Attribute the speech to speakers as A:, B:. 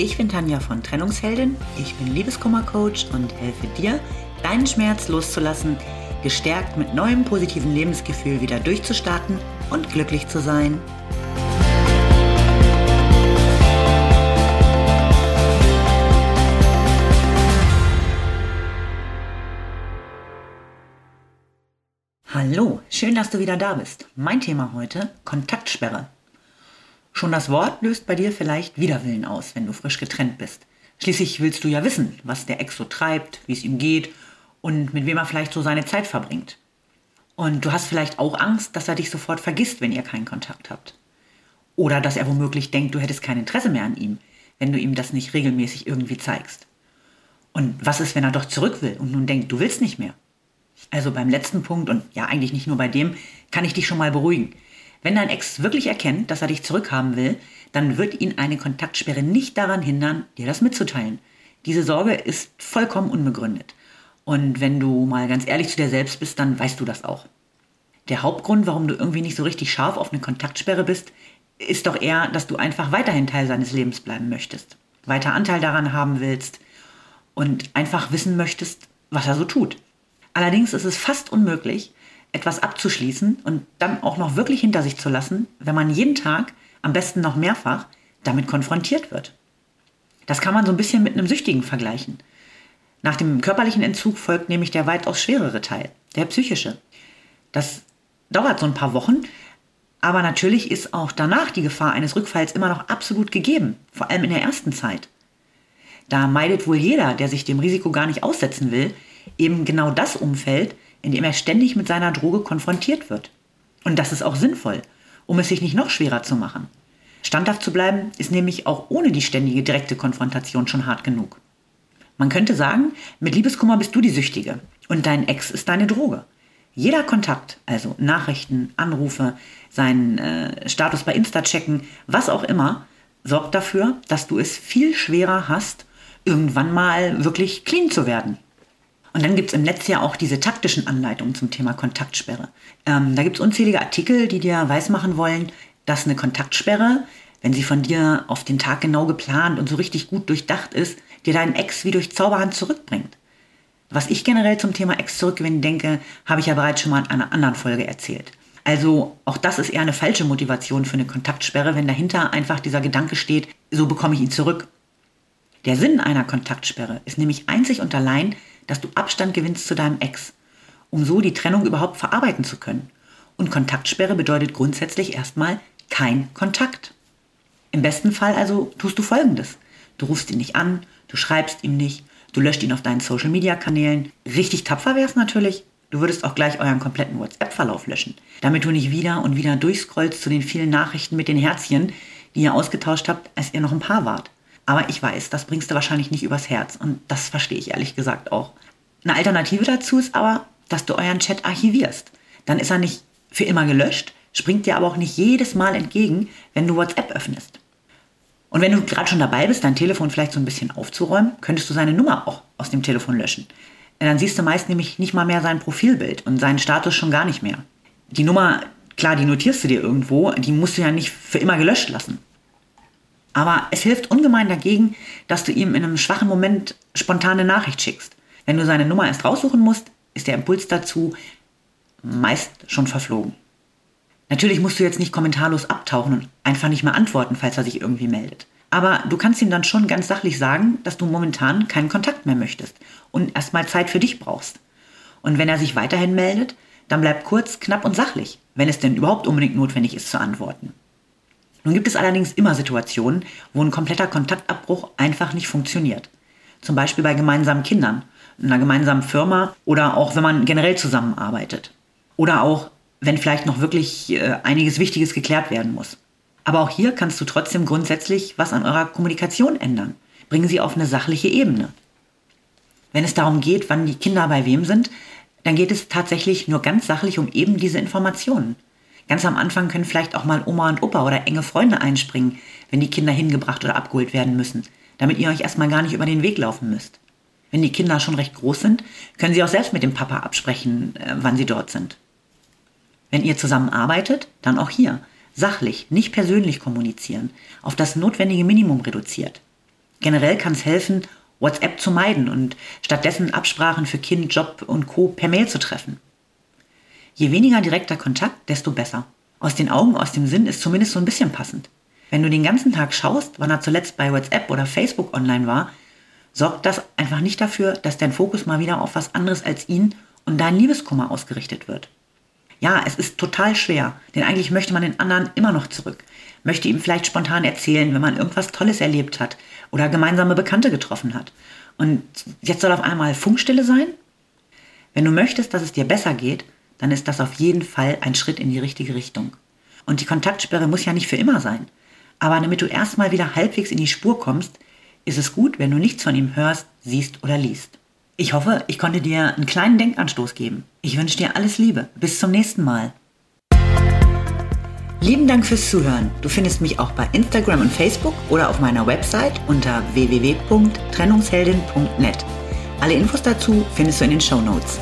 A: Ich bin Tanja von Trennungsheldin, ich bin Liebeskummercoach und helfe dir, deinen Schmerz loszulassen, gestärkt mit neuem positiven Lebensgefühl wieder durchzustarten und glücklich zu sein. Hallo, schön, dass du wieder da bist. Mein Thema heute Kontaktsperre. Schon das Wort löst bei dir vielleicht Widerwillen aus, wenn du frisch getrennt bist. Schließlich willst du ja wissen, was der Ex so treibt, wie es ihm geht und mit wem er vielleicht so seine Zeit verbringt. Und du hast vielleicht auch Angst, dass er dich sofort vergisst, wenn ihr keinen Kontakt habt. Oder dass er womöglich denkt, du hättest kein Interesse mehr an ihm, wenn du ihm das nicht regelmäßig irgendwie zeigst. Und was ist, wenn er doch zurück will und nun denkt, du willst nicht mehr? Also beim letzten Punkt und ja eigentlich nicht nur bei dem, kann ich dich schon mal beruhigen. Wenn dein Ex wirklich erkennt, dass er dich zurückhaben will, dann wird ihn eine Kontaktsperre nicht daran hindern, dir das mitzuteilen. Diese Sorge ist vollkommen unbegründet. Und wenn du mal ganz ehrlich zu dir selbst bist, dann weißt du das auch. Der Hauptgrund, warum du irgendwie nicht so richtig scharf auf eine Kontaktsperre bist, ist doch eher, dass du einfach weiterhin Teil seines Lebens bleiben möchtest, weiter Anteil daran haben willst und einfach wissen möchtest, was er so tut. Allerdings ist es fast unmöglich, etwas abzuschließen und dann auch noch wirklich hinter sich zu lassen, wenn man jeden Tag, am besten noch mehrfach, damit konfrontiert wird. Das kann man so ein bisschen mit einem Süchtigen vergleichen. Nach dem körperlichen Entzug folgt nämlich der weitaus schwerere Teil, der psychische. Das dauert so ein paar Wochen, aber natürlich ist auch danach die Gefahr eines Rückfalls immer noch absolut gegeben, vor allem in der ersten Zeit. Da meidet wohl jeder, der sich dem Risiko gar nicht aussetzen will, eben genau das Umfeld, in dem er ständig mit seiner Droge konfrontiert wird. Und das ist auch sinnvoll, um es sich nicht noch schwerer zu machen. Standhaft zu bleiben ist nämlich auch ohne die ständige direkte Konfrontation schon hart genug. Man könnte sagen, mit Liebeskummer bist du die Süchtige und dein Ex ist deine Droge. Jeder Kontakt, also Nachrichten, Anrufe, seinen äh, Status bei Insta checken, was auch immer, sorgt dafür, dass du es viel schwerer hast, irgendwann mal wirklich clean zu werden. Und dann gibt es im Netz ja auch diese taktischen Anleitungen zum Thema Kontaktsperre. Ähm, da gibt es unzählige Artikel, die dir weismachen wollen, dass eine Kontaktsperre, wenn sie von dir auf den Tag genau geplant und so richtig gut durchdacht ist, dir deinen Ex wie durch Zauberhand zurückbringt. Was ich generell zum Thema Ex zurückgewinnen denke, habe ich ja bereits schon mal in einer anderen Folge erzählt. Also auch das ist eher eine falsche Motivation für eine Kontaktsperre, wenn dahinter einfach dieser Gedanke steht, so bekomme ich ihn zurück. Der Sinn einer Kontaktsperre ist nämlich einzig und allein, dass du Abstand gewinnst zu deinem Ex, um so die Trennung überhaupt verarbeiten zu können. Und Kontaktsperre bedeutet grundsätzlich erstmal kein Kontakt. Im besten Fall also tust du Folgendes. Du rufst ihn nicht an, du schreibst ihm nicht, du löscht ihn auf deinen Social-Media-Kanälen. Richtig tapfer wäre es natürlich. Du würdest auch gleich euren kompletten WhatsApp-Verlauf löschen, damit du nicht wieder und wieder durchscrollst zu den vielen Nachrichten mit den Herzchen, die ihr ausgetauscht habt, als ihr noch ein Paar wart. Aber ich weiß, das bringst du wahrscheinlich nicht übers Herz und das verstehe ich ehrlich gesagt auch. Eine Alternative dazu ist aber, dass du euren Chat archivierst. Dann ist er nicht für immer gelöscht, springt dir aber auch nicht jedes Mal entgegen, wenn du WhatsApp öffnest. Und wenn du gerade schon dabei bist, dein Telefon vielleicht so ein bisschen aufzuräumen, könntest du seine Nummer auch aus dem Telefon löschen. Dann siehst du meist nämlich nicht mal mehr sein Profilbild und seinen Status schon gar nicht mehr. Die Nummer, klar, die notierst du dir irgendwo, die musst du ja nicht für immer gelöscht lassen. Aber es hilft ungemein dagegen, dass du ihm in einem schwachen Moment spontane Nachricht schickst. Wenn du seine Nummer erst raussuchen musst, ist der Impuls dazu meist schon verflogen. Natürlich musst du jetzt nicht kommentarlos abtauchen und einfach nicht mehr antworten, falls er sich irgendwie meldet. Aber du kannst ihm dann schon ganz sachlich sagen, dass du momentan keinen Kontakt mehr möchtest und erstmal Zeit für dich brauchst. Und wenn er sich weiterhin meldet, dann bleib kurz, knapp und sachlich, wenn es denn überhaupt unbedingt notwendig ist zu antworten. Nun gibt es allerdings immer Situationen, wo ein kompletter Kontaktabbruch einfach nicht funktioniert. Zum Beispiel bei gemeinsamen Kindern, einer gemeinsamen Firma oder auch wenn man generell zusammenarbeitet. Oder auch, wenn vielleicht noch wirklich äh, einiges Wichtiges geklärt werden muss. Aber auch hier kannst du trotzdem grundsätzlich was an eurer Kommunikation ändern. Bringen sie auf eine sachliche Ebene. Wenn es darum geht, wann die Kinder bei wem sind, dann geht es tatsächlich nur ganz sachlich um eben diese Informationen. Ganz am Anfang können vielleicht auch mal Oma und Opa oder enge Freunde einspringen, wenn die Kinder hingebracht oder abgeholt werden müssen, damit ihr euch erstmal gar nicht über den Weg laufen müsst. Wenn die Kinder schon recht groß sind, können sie auch selbst mit dem Papa absprechen, äh, wann sie dort sind. Wenn ihr zusammen arbeitet, dann auch hier. Sachlich, nicht persönlich kommunizieren, auf das notwendige Minimum reduziert. Generell kann es helfen, WhatsApp zu meiden und stattdessen Absprachen für Kind, Job und Co. per Mail zu treffen. Je weniger direkter Kontakt, desto besser. Aus den Augen, aus dem Sinn ist zumindest so ein bisschen passend. Wenn du den ganzen Tag schaust, wann er zuletzt bei WhatsApp oder Facebook online war, sorgt das einfach nicht dafür, dass dein Fokus mal wieder auf was anderes als ihn und dein Liebeskummer ausgerichtet wird. Ja, es ist total schwer, denn eigentlich möchte man den anderen immer noch zurück, möchte ihm vielleicht spontan erzählen, wenn man irgendwas Tolles erlebt hat oder gemeinsame Bekannte getroffen hat. Und jetzt soll auf einmal Funkstille sein? Wenn du möchtest, dass es dir besser geht, dann ist das auf jeden Fall ein Schritt in die richtige Richtung. Und die Kontaktsperre muss ja nicht für immer sein. Aber damit du erstmal wieder halbwegs in die Spur kommst, ist es gut, wenn du nichts von ihm hörst, siehst oder liest. Ich hoffe, ich konnte dir einen kleinen Denkanstoß geben. Ich wünsche dir alles Liebe. Bis zum nächsten Mal. Lieben Dank fürs Zuhören. Du findest mich auch bei Instagram und Facebook oder auf meiner Website unter www.trennungsheldin.net. Alle Infos dazu findest du in den Show Notes.